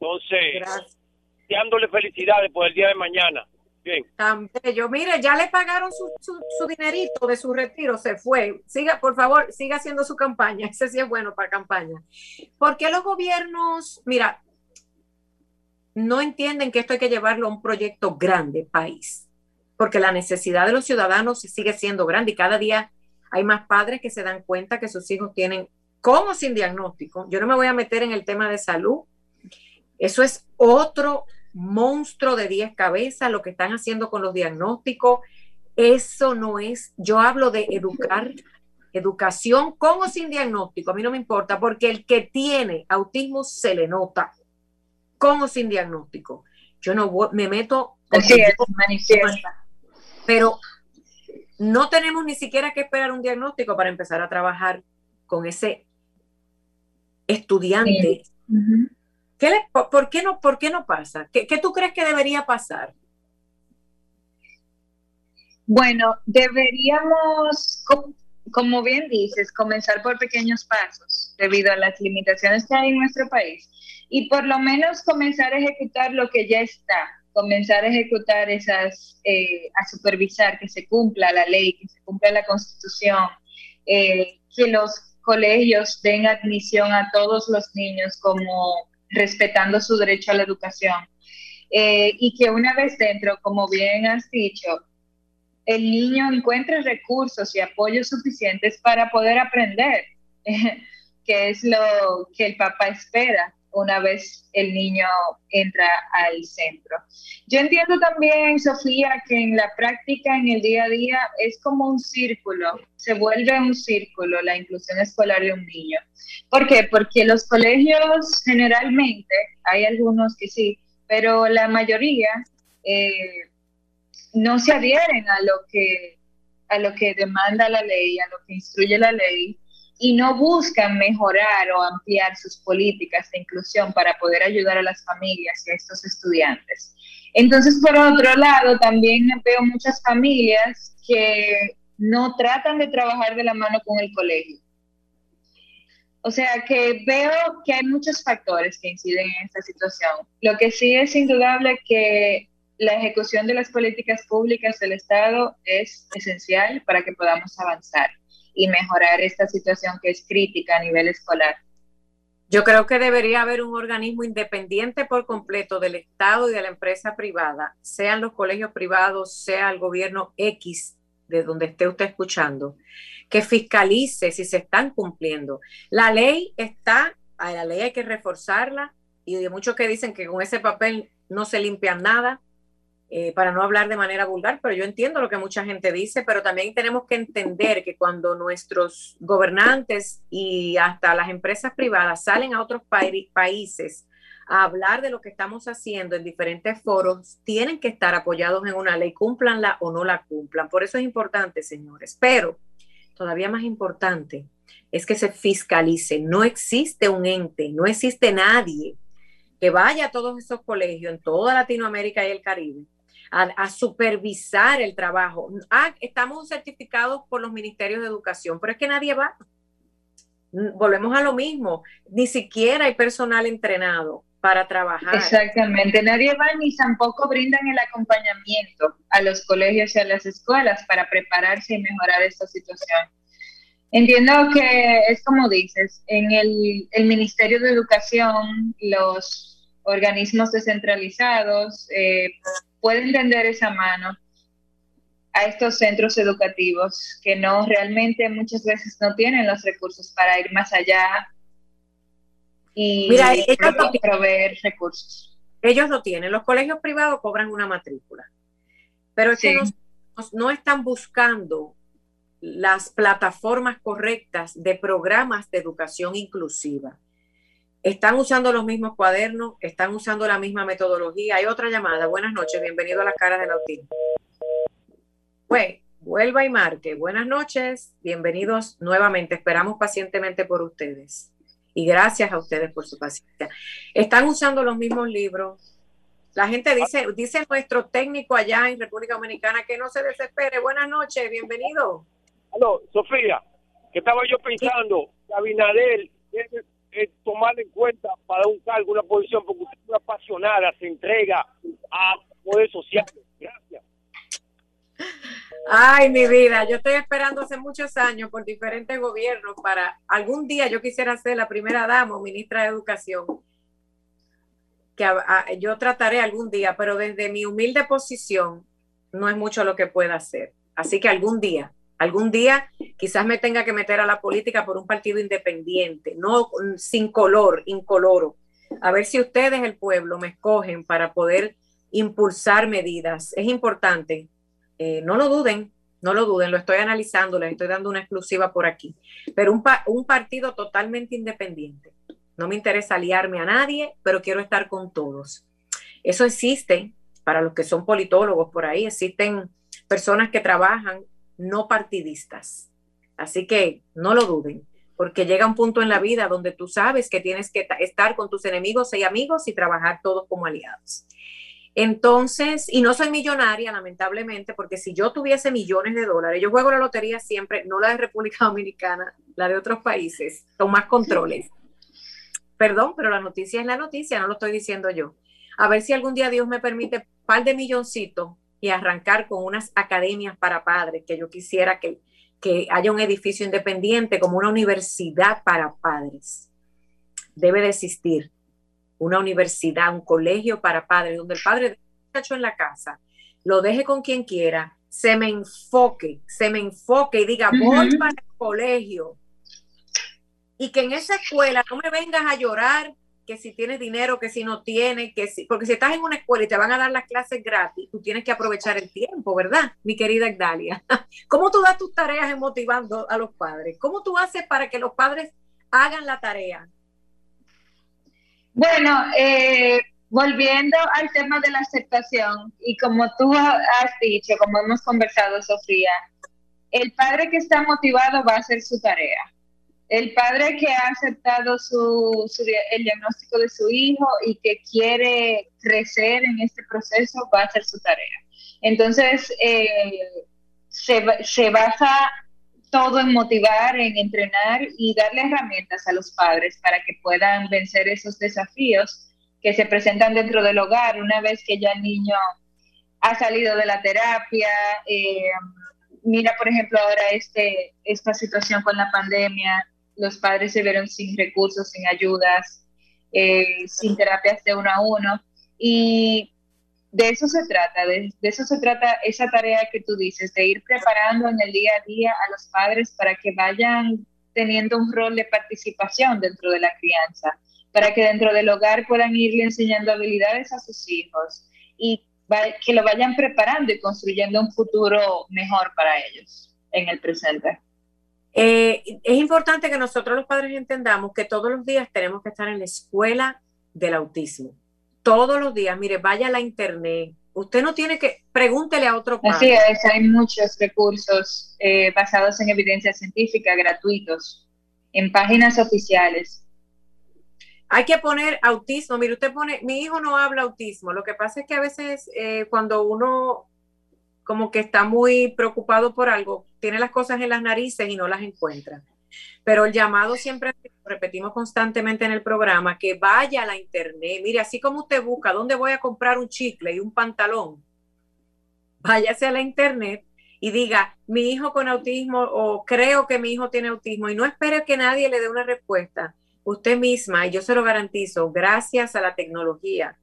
F: Entonces, dándole felicidades por el día de mañana.
A: Tan bello. Mire, ya le pagaron su, su, dinerito de su retiro, se fue. Siga, por favor, siga haciendo su campaña. (laughs) Ese sí es bueno para campaña. ¿Por qué los gobiernos, mira, no entienden que esto hay que llevarlo a un proyecto grande, país? porque la necesidad de los ciudadanos sigue siendo grande y cada día hay más padres que se dan cuenta que sus hijos tienen, como sin diagnóstico, yo no me voy a meter en el tema de salud, eso es otro monstruo de 10 cabezas, lo que están haciendo con los diagnósticos, eso no es, yo hablo de educar, educación con o sin diagnóstico, a mí no me importa, porque el que tiene autismo se le nota, con o sin diagnóstico. Yo no me meto.
D: Así es, manifiesta
A: pero no tenemos ni siquiera que esperar un diagnóstico para empezar a trabajar con ese estudiante. Por, qué no, ¿Por qué no pasa? ¿Qué, tú crees que debería pasar?
D: Bueno, deberíamos, como bien dices, comenzar por pequeños pasos debido a las limitaciones que hay en nuestro país y por lo menos comenzar a ejecutar lo que ya está comenzar a ejecutar esas, eh, a supervisar que se cumpla la ley, que se cumpla la constitución, eh, que los colegios den admisión a todos los niños como respetando su derecho a la educación. Eh, y que una vez dentro, como bien has dicho, el niño encuentre recursos y apoyos suficientes para poder aprender, (laughs) que es lo que el papá espera una vez el niño entra al centro. Yo entiendo también, Sofía, que en la práctica, en el día a día, es como un círculo, se vuelve un círculo la inclusión escolar de un niño. ¿Por qué? Porque los colegios generalmente, hay algunos que sí, pero la mayoría eh, no se adhieren a lo que a lo que demanda la ley, a lo que instruye la ley, y no buscan mejorar o ampliar sus políticas de inclusión para poder ayudar a las familias y a estos estudiantes. Entonces, por otro lado, también veo muchas familias que no tratan de trabajar de la mano con el colegio. O sea que veo que hay muchos factores que inciden en esta situación. Lo que sí es indudable que la ejecución de las políticas públicas del Estado es esencial para que podamos avanzar y mejorar esta situación que es crítica a nivel escolar.
A: Yo creo que debería haber un organismo independiente por completo del Estado y de la empresa privada, sean los colegios privados, sea el gobierno X de donde esté usted escuchando, que fiscalice si se están cumpliendo. La ley está, la ley hay que reforzarla y de muchos que dicen que con ese papel no se limpia nada. Eh, para no hablar de manera vulgar, pero yo entiendo lo que mucha gente dice, pero también tenemos que entender que cuando nuestros gobernantes y hasta las empresas privadas salen a otros países a hablar de lo que estamos haciendo en diferentes foros, tienen que estar apoyados en una ley, cúmplanla o no la cumplan. Por eso es importante, señores. Pero todavía más importante es que se fiscalice. No existe un ente, no existe nadie que vaya a todos esos colegios en toda Latinoamérica y el Caribe a, supervisar el trabajo. Ah, estamos certificados por los ministerios de educación, pero es que nadie va. Volvemos a lo mismo, ni siquiera hay personal entrenado para trabajar.
D: Exactamente, nadie va ni tampoco brindan el acompañamiento a los colegios y a las escuelas para prepararse y mejorar esta situación. Entiendo que es como dices, en el, el Ministerio de Educación, los organismos descentralizados, eh, pueden tender esa mano a estos centros educativos que no realmente muchas veces no tienen los recursos para ir más allá y
A: Mira,
D: proveer recursos.
A: Ellos lo tienen. Los colegios privados cobran una matrícula, pero es que no están buscando las plataformas correctas de programas de educación inclusiva. Están usando los mismos cuadernos, están usando la misma metodología. Hay otra llamada. Buenas noches, bienvenido a las caras del autismo. Pues, vuelva y marque. Buenas noches, bienvenidos nuevamente. Esperamos pacientemente por ustedes. Y gracias a ustedes por su paciencia. Están usando los mismos libros. La gente dice, dice nuestro técnico allá en República Dominicana que no se desespere. Buenas noches, bienvenido.
F: Aló, Sofía, que estaba yo pensando, Abinadel tomar en cuenta para un cargo, una posición, porque usted es una apasionada, se entrega a poder social. Gracias.
A: Ay, mi vida, yo estoy esperando hace muchos años por diferentes gobiernos para algún día yo quisiera ser la primera dama o ministra de Educación. Que yo trataré algún día, pero desde mi humilde posición no es mucho lo que pueda hacer. Así que algún día Algún día quizás me tenga que meter a la política por un partido independiente, no sin color, incoloro. A ver si ustedes, el pueblo, me escogen para poder impulsar medidas. Es importante, eh, no lo duden, no lo duden, lo estoy analizando, les estoy dando una exclusiva por aquí, pero un, un partido totalmente independiente. No me interesa aliarme a nadie, pero quiero estar con todos. Eso existe para los que son politólogos por ahí, existen personas que trabajan no partidistas. Así que no lo duden, porque llega un punto en la vida donde tú sabes que tienes que estar con tus enemigos y amigos y trabajar todos como aliados. Entonces, y no soy millonaria, lamentablemente, porque si yo tuviese millones de dólares, yo juego la lotería siempre, no la de República (laughs) Dominicana, la de otros países, con más controles. (laughs) Perdón, pero la noticia es la noticia, no lo estoy diciendo yo. A ver si algún día Dios me permite un par de milloncitos y arrancar con unas academias para padres, que yo quisiera que, que haya un edificio independiente como una universidad para padres. Debe de existir una universidad, un colegio para padres, donde el padre hecho en la casa, lo deje con quien quiera, se me enfoque, se me enfoque y diga, voy para el colegio. Y que en esa escuela no me vengas a llorar que si tienes dinero, que si no tienes, que si, porque si estás en una escuela y te van a dar las clases gratis, tú tienes que aprovechar el tiempo, ¿verdad? Mi querida Igdalia. (laughs) ¿Cómo tú das tus tareas en motivando a los padres? ¿Cómo tú haces para que los padres hagan la tarea?
D: Bueno, eh, volviendo al tema de la aceptación, y como tú has dicho, como hemos conversado, Sofía, el padre que está motivado va a hacer su tarea el padre que ha aceptado su, el diagnóstico de su hijo y que quiere crecer en este proceso va a hacer su tarea. Entonces, eh, se, se basa todo en motivar, en entrenar y darle herramientas a los padres para que puedan vencer esos desafíos que se presentan dentro del hogar una vez que ya el niño ha salido de la terapia. Eh, mira, por ejemplo, ahora este, esta situación con la pandemia, los padres se vieron sin recursos, sin ayudas, eh, sin terapias de uno a uno. Y de eso se trata, de, eso se trata esa tarea que tú dices, de ir preparando en el día a día a los padres para que vayan teniendo un rol de participación dentro de la crianza, para que dentro del hogar puedan irle enseñando habilidades a sus hijos y que lo vayan preparando y construyendo un futuro mejor para ellos en el presente.
A: Eh, es importante que nosotros los padres entendamos que todos los días tenemos que estar en la escuela del autismo. Todos los días, mire, vaya a la internet. Usted no tiene que, pregúntele a otro
D: Así es, hay muchos recursos eh, basados en evidencia científica gratuitos en páginas oficiales.
A: Hay que poner autismo. Mire, usted pone, mi hijo no habla autismo. Lo que pasa es que a veces eh, cuando uno como que está muy preocupado por algo, tiene las cosas en las narices y no las encuentra. Pero el llamado siempre, repetimos constantemente en el programa, que vaya a la internet. Mire, así como usted busca dónde voy a comprar un chicle y un pantalón, váyase a la internet y diga, mi hijo con autismo o creo que mi hijo tiene autismo y no espere que nadie le dé una respuesta. Usted misma, y yo se lo garantizo, gracias a la tecnología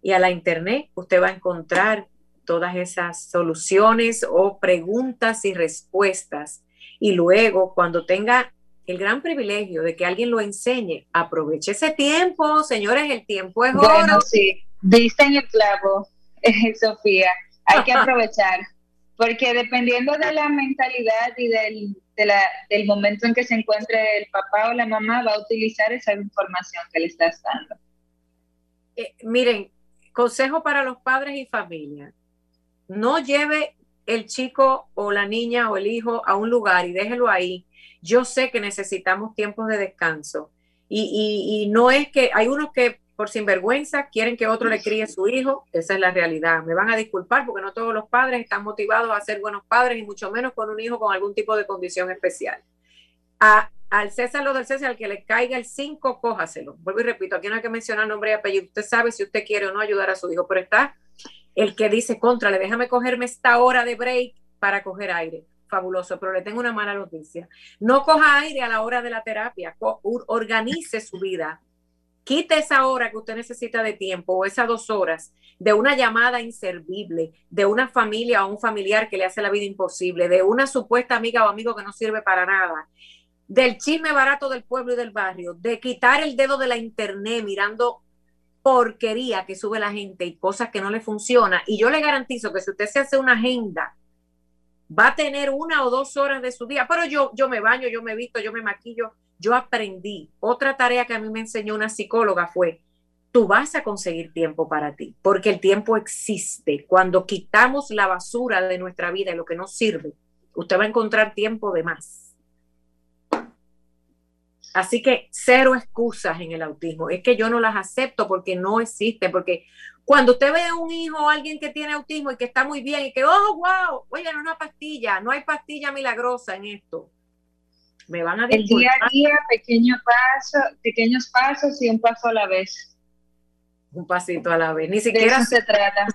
A: y a la internet, usted va a encontrar todas esas soluciones o preguntas y respuestas. Y luego, cuando tenga el gran privilegio de que alguien lo enseñe, aproveche ese tiempo, señores, el tiempo es oro.
D: Bueno, sí, viste en el clavo, (laughs) Sofía, hay que (laughs) aprovechar, porque dependiendo de la mentalidad y del, del momento en que se encuentre el papá o la mamá, va a utilizar esa información que le estás dando.
A: Eh, miren, consejo para los padres y familias no lleve el chico o la niña o el hijo a un lugar y déjelo ahí. Yo sé que necesitamos tiempos de descanso y, no es que hay unos que por sinvergüenza quieren que otro le críe su hijo, esa es la realidad. Me van a disculpar porque no todos los padres están motivados a ser buenos padres y mucho menos con un hijo con algún tipo de condición especial. Al César lo del César, al que le caiga el 5, cójaselo. Vuelvo y repito, aquí no hay que mencionar nombre y apellido. Usted sabe si usted quiere o no ayudar a su hijo, pero está el que dice, contra, le déjame cogerme esta hora de break para coger aire. Fabuloso, pero le tengo una mala noticia. No coja aire a la hora de la terapia, organice su vida. Quite esa hora que usted necesita de tiempo o esas dos horas de una llamada inservible, de una familia o un familiar que le hace la vida imposible, de una supuesta amiga o amigo que no sirve para nada, del chisme barato del pueblo y del barrio, de quitar el dedo de la internet mirando porquería que sube la gente y cosas que no le funciona. Y yo le garantizo que si usted se hace una agenda, va a tener una o dos horas de su día. Pero yo, yo me baño, yo me visto, yo me maquillo. Yo aprendí. Otra tarea que a mí me enseñó una psicóloga fue, tú vas a conseguir tiempo para ti, porque el tiempo existe. Cuando quitamos la basura de nuestra vida y lo que no sirve, usted va a encontrar tiempo de más. Así que cero excusas en el autismo. Es que yo no las acepto porque no existe. Porque cuando usted ve a un hijo o alguien que tiene autismo y que está muy bien y que, oh, wow, oye, no una pastilla, no hay pastilla milagrosa en esto. Me van a
D: El día a día, pequeño paso, pequeños pasos y un paso a la vez.
A: Un pasito a la vez. Ni siquiera
D: se trata.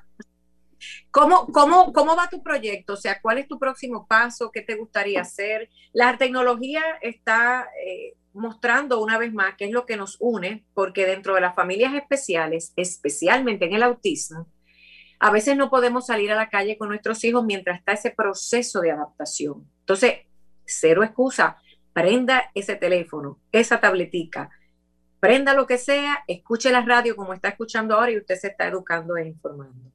A: ¿Cómo, cómo, ¿Cómo va tu proyecto? O sea, ¿cuál es tu próximo paso? ¿Qué te gustaría hacer? La tecnología está eh, mostrando una vez más qué es lo que nos une, porque dentro de las familias especiales, especialmente en el autismo, a veces no podemos salir a la calle con nuestros hijos mientras está ese proceso de adaptación. Entonces, cero excusa, prenda ese teléfono, esa tabletica, prenda lo que sea, escuche la radio como está escuchando ahora y usted se está educando e informando.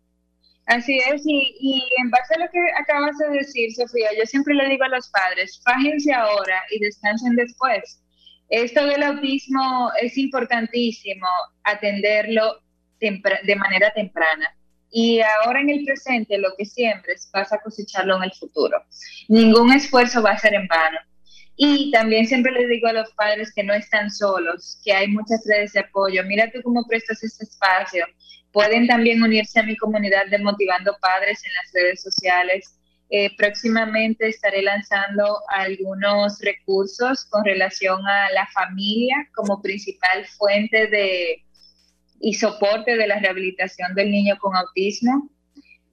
D: Así es, y, y, en base a lo que acabas de decir, Sofía, yo siempre le digo a los padres, fájense ahora y descansen después. Esto del autismo es importantísimo atenderlo de manera temprana. Y ahora en el presente lo que siembres vas a cosecharlo en el futuro. Ningún esfuerzo va a ser en vano. Y también siempre les digo a los padres que no están solos, que hay muchas redes de apoyo. Mira tú cómo prestas este espacio. Pueden también unirse a mi comunidad de Motivando Padres en las redes sociales eh, próximamente estaré lanzando algunos recursos con relación a la familia como principal fuente de y soporte de la rehabilitación del niño con autismo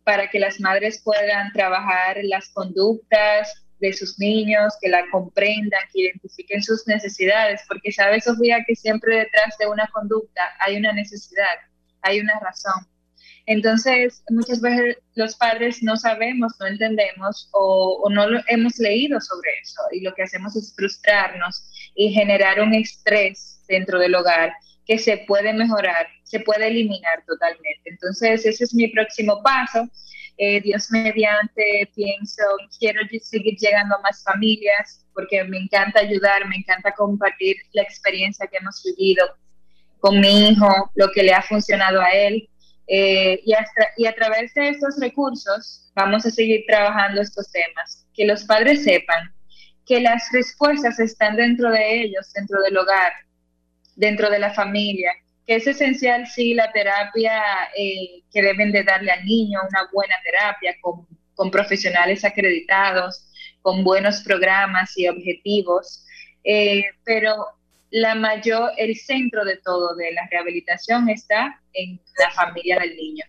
D: para que las madres puedan trabajar las conductas de sus niños, que la comprendan, que identifiquen sus necesidades, porque sabes, Sofía, que siempre detrás de una conducta hay una necesidad, hay una razón. Entonces, muchas veces los padres no sabemos, no entendemos o, no lo, hemos leído sobre eso y lo que hacemos es frustrarnos y generar un estrés dentro del hogar que se puede mejorar, se puede eliminar totalmente. Entonces, ese es mi próximo paso. Eh, Dios mediante, pienso, quiero seguir llegando a más familias porque me encanta ayudar, me encanta compartir la experiencia que hemos vivido con mi hijo, lo que le ha funcionado a él. Eh, y, a través de estos recursos vamos a seguir trabajando estos temas. Que los padres sepan que las respuestas están dentro de ellos, dentro del hogar, dentro de la familia, que es esencial, sí, la terapia eh, que deben de darle al niño, una buena terapia con, con profesionales acreditados, con buenos programas y objetivos, eh, pero la mayor, el centro de todo de la rehabilitación está en la familia del niño.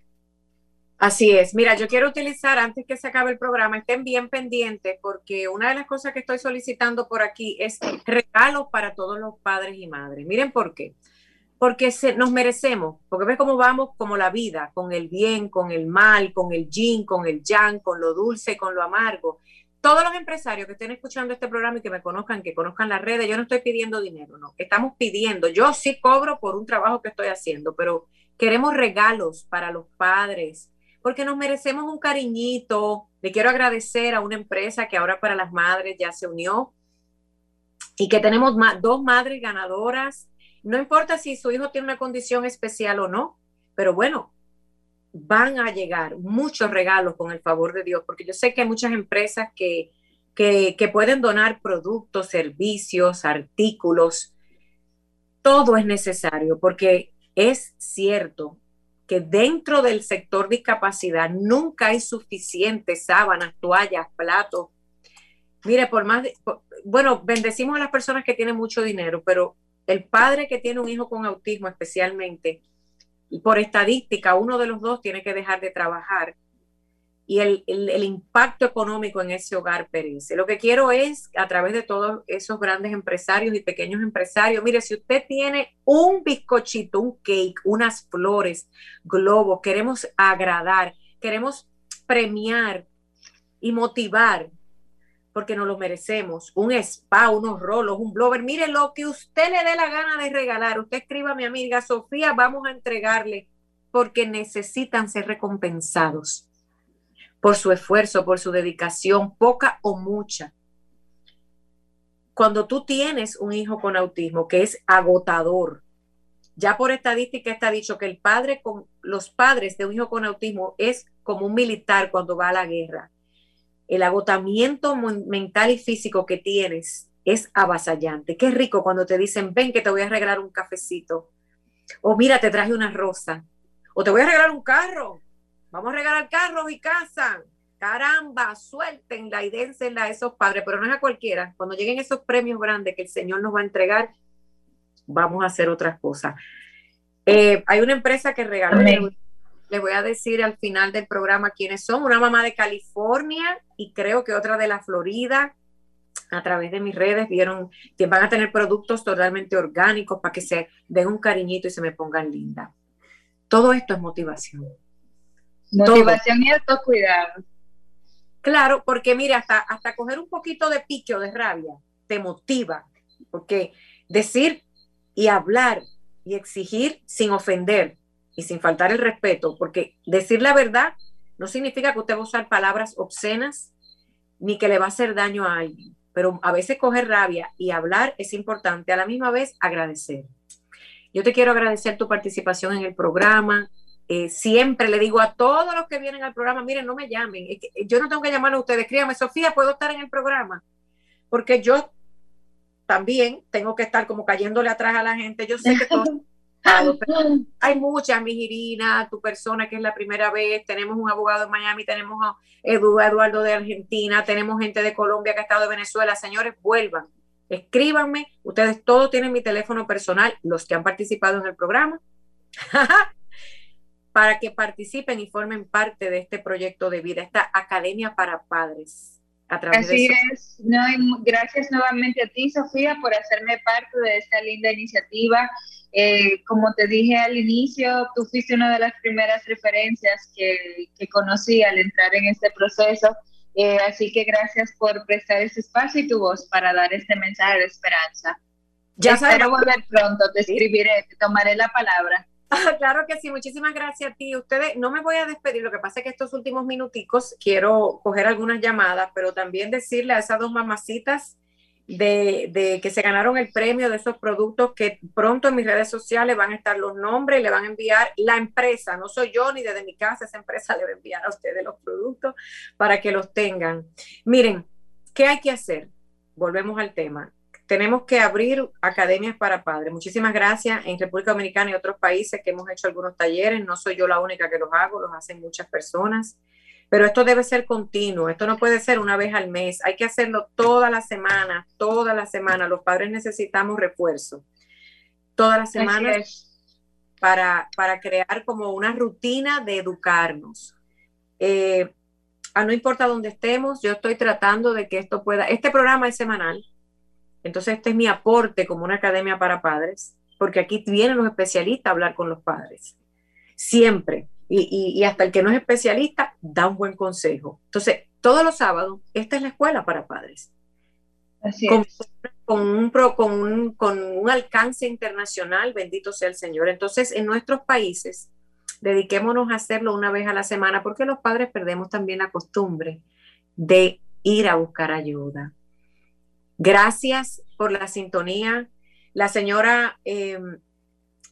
A: Así es. Mira, yo quiero utilizar, antes que se acabe el programa, estén bien pendientes, porque una de las cosas que estoy solicitando por aquí es regalos para todos los padres y madres. Miren por qué. Porque se, nos merecemos, porque ves cómo vamos como la vida, con el bien, con el mal, con el yin, con el yang, con lo dulce, con lo amargo. Todos los empresarios que estén escuchando este programa y que me conozcan, que conozcan las redes, yo no estoy pidiendo dinero, no. Estamos pidiendo, yo sí cobro por un trabajo que estoy haciendo, pero queremos regalos para los padres, porque nos merecemos un cariñito. Le quiero agradecer a una empresa que ahora para las madres ya se unió y que tenemos dos madres ganadoras. No importa si su hijo tiene una condición especial o no, pero bueno, van a llegar muchos regalos con el favor de Dios, porque yo sé que hay muchas empresas que, que, pueden donar productos, servicios, artículos. Todo es necesario, porque es cierto que dentro del sector discapacidad nunca hay suficientes sábanas, toallas, platos. Mire, por más, bueno, bendecimos a las personas que tienen mucho dinero, pero el padre que tiene un hijo con autismo especialmente, por estadística, uno de los dos tiene que dejar de trabajar y el, impacto económico en ese hogar perece. Lo que quiero es, a través de todos esos grandes empresarios y pequeños empresarios, mire, si usted tiene un bizcochito, un cake, unas flores, globos, queremos agradar, queremos premiar y motivar, porque nos lo merecemos, un spa, unos rolos, un blower, mire lo que usted le dé la gana de regalar, usted escriba a mi amiga Sofía, vamos a entregarle, porque necesitan ser recompensados por su esfuerzo, por su dedicación, poca o mucha. Cuando tú tienes un hijo con autismo que es agotador, ya por estadística está dicho que el padre con los padres de un hijo con autismo es como un militar cuando va a la guerra. El agotamiento mental y físico que tienes es avasallante. Qué rico cuando te dicen, ven que te voy a regalar un cafecito. O mira, te traje una rosa. O te voy a regalar un carro. Vamos a regalar carros y casa. Caramba, suéltenla y dénsenla a esos padres, pero no es a cualquiera. Cuando lleguen esos premios grandes que el Señor nos va a entregar, vamos a hacer otras cosas. Eh, hay una empresa que regaló, les voy a decir al final del programa quiénes son, una mamá de California y creo que otra de la Florida. A través de mis redes vieron que van a tener productos totalmente orgánicos para que se den un cariñito y se me pongan linda. Todo esto es motivación.
D: Motivación y autocuidado.
A: Claro, porque mire, hasta, hasta coger un poquito de pique o de rabia te motiva, porque decir y hablar y exigir sin ofender y sin faltar el respeto, porque decir la verdad no significa que usted va a usar palabras obscenas ni que le va a hacer daño a alguien, pero a veces coger rabia y hablar es importante, a la misma vez agradecer. Yo te quiero agradecer tu participación en el programa, eh, siempre le digo a todos los que vienen al programa, miren, no me llamen, yo no tengo que llamar a ustedes, escríbame, Sofía, ¿puedo estar en el programa? Porque yo también tengo que estar como cayéndole atrás a la gente, yo sé que (laughs) hay muchas, mi Irina, tu persona que es la primera vez, tenemos un abogado en Miami, tenemos a Eduardo de Argentina, tenemos gente de Colombia que ha estado de Venezuela, señores, vuelvan, escríbanme, ustedes todos tienen mi teléfono personal, los que han participado en el programa, (laughs) para que participen y formen parte de este proyecto de vida, esta academia para padres.
D: A través Así es. No, gracias nuevamente a ti, Sofía, por hacerme parte de esta linda iniciativa. Eh, como te dije al inicio, tú fuiste una de las primeras referencias que, que conocí al entrar en este proceso. Eh, así que gracias por prestar este espacio y tu voz para dar este mensaje de esperanza. Ya Espero volver pronto, te escribiré, te tomaré la palabra. (laughs)
A: claro que sí, muchísimas gracias a ti. Ustedes, no me voy a despedir, lo que pasa es que estos últimos minuticos quiero coger algunas llamadas, pero también decirle a esas dos mamacitas de, que se ganaron el premio de esos productos que pronto en mis redes sociales van a estar los nombres le van a enviar la empresa, no soy yo ni desde mi casa, esa empresa (laughs) le va a enviar a ustedes los productos para que los tengan. Miren, ¿qué hay que hacer? Volvemos al tema. Tenemos que abrir academias para padres. Muchísimas gracias. En República Dominicana y otros países que hemos hecho algunos talleres, no soy yo la única que los hago, los hacen muchas personas. Pero esto debe ser continuo, esto no puede ser una vez al mes, hay que hacerlo toda la semana, toda la semana. Los padres necesitamos refuerzo. Todas las semanas para, para crear como una rutina de educarnos. Eh, a no importa dónde estemos, yo estoy tratando de que esto pueda, este programa es semanal, entonces este es mi aporte como una academia para padres, porque aquí vienen los especialistas a hablar con los padres, siempre, y, hasta el que no es especialista da un buen consejo. Entonces, todos los sábados, esta es la escuela para padres.
D: Así
A: con,
D: es.
A: Con, un, con, un, con un alcance internacional, bendito sea el Señor. Entonces, en nuestros países, dediquémonos a hacerlo una vez a la semana, porque los padres perdemos también la costumbre de ir a buscar ayuda. Gracias por la sintonía. La señora eh,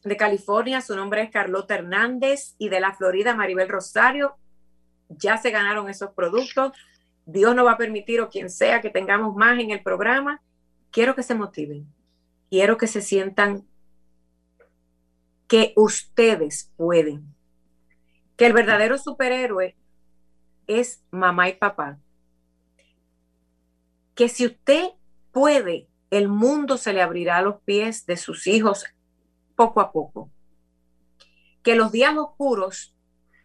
A: de California, su nombre es Carlota Hernández, y de la Florida, Maribel Rosario. Ya se ganaron esos productos. Dios no va a permitir, o quien sea, que tengamos más en el programa. Quiero que se motiven. Quiero que se sientan que ustedes pueden. Que el verdadero superhéroe es mamá y papá. Que si usted puede, el mundo se le abrirá a los pies de sus hijos poco a poco. Que los días oscuros,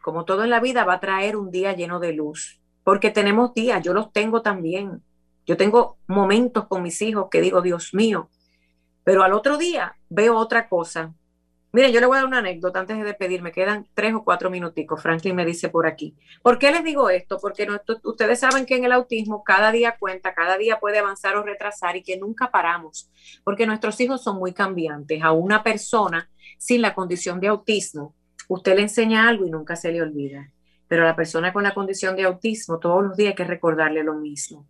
A: como todo en la vida, va a traer un día lleno de luz, porque tenemos días, yo los tengo también. Yo tengo momentos con mis hijos que digo, Dios mío, pero al otro día veo otra cosa. Miren, yo le voy a dar una anécdota antes de despedirme, quedan tres o cuatro minuticos, Franklin me dice por aquí. ¿Por qué les digo esto? Porque ustedes saben que en el autismo cada día cuenta, cada día puede avanzar o retrasar y que nunca paramos, porque nuestros hijos son muy cambiantes. A una persona sin la condición de autismo, usted le enseña algo y nunca se le olvida, pero a la persona con la condición de autismo todos los días hay que recordarle lo mismo.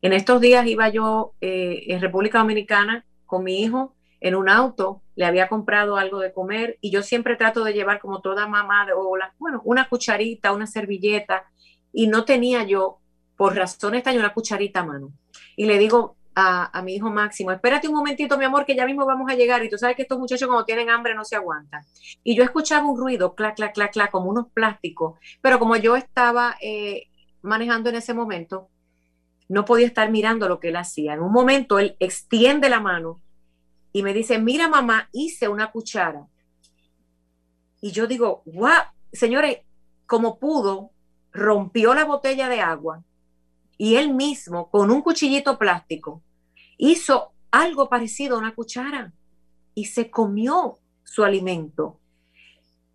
A: En estos días iba yo eh, en República Dominicana con mi hijo en un auto, le había comprado algo de comer y yo siempre trato de llevar como toda mamá de ola, bueno, una cucharita, una servilleta y no tenía yo, por razones extrañas, una cucharita a mano. Y le digo a, a, mi hijo Máximo, espérate un momentito, mi amor, que ya mismo vamos a llegar. Y tú sabes que estos muchachos cuando tienen hambre no se aguantan. Y yo escuchaba un ruido, clac, clac, clac, clac, como unos plásticos. Pero como yo estaba eh, manejando en ese momento, no podía estar mirando lo que él hacía. En un momento él extiende la mano y me dice, mira mamá, hice una cuchara. Y yo digo, wow, señores, como pudo, rompió la botella de agua y él mismo, con un cuchillito plástico, hizo algo parecido a una cuchara y se comió su alimento.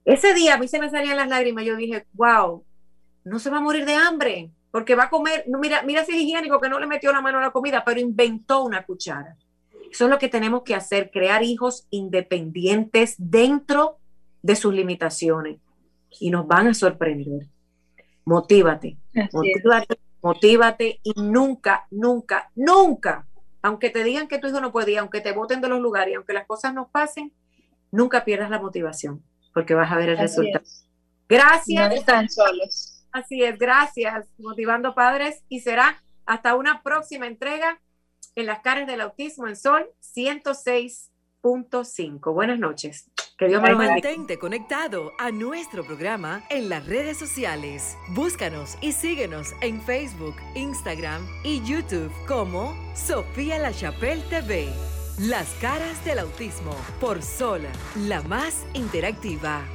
A: Ese día a mí se me salían las lágrimas, yo dije, wow, no se va a morir de hambre, porque va a comer, mira, mira si es higiénico que no le metió la mano a la comida, pero inventó una cuchara. Eso es lo que tenemos que hacer, crear hijos independientes dentro de sus limitaciones. Y nos van a sorprender. Motívate, motívate, motívate y nunca, nunca, nunca, aunque te digan que tu hijo no puede ir, aunque te voten de los lugares y aunque las cosas no pasen, nunca pierdas la motivación, porque vas a ver el
D: Así
A: resultado.
D: es.
A: Gracias.
D: No están solos.
A: Así es, gracias, motivando padres y será hasta una próxima entrega en las caras del autismo en Sol 106.5. Buenas noches. Que Dios me.
B: Mantente conectado a nuestro programa en las redes sociales. Búscanos y síguenos en Facebook, Instagram y YouTube como Sofía La Chapelle TV. Las caras del autismo por Sol, la más interactiva.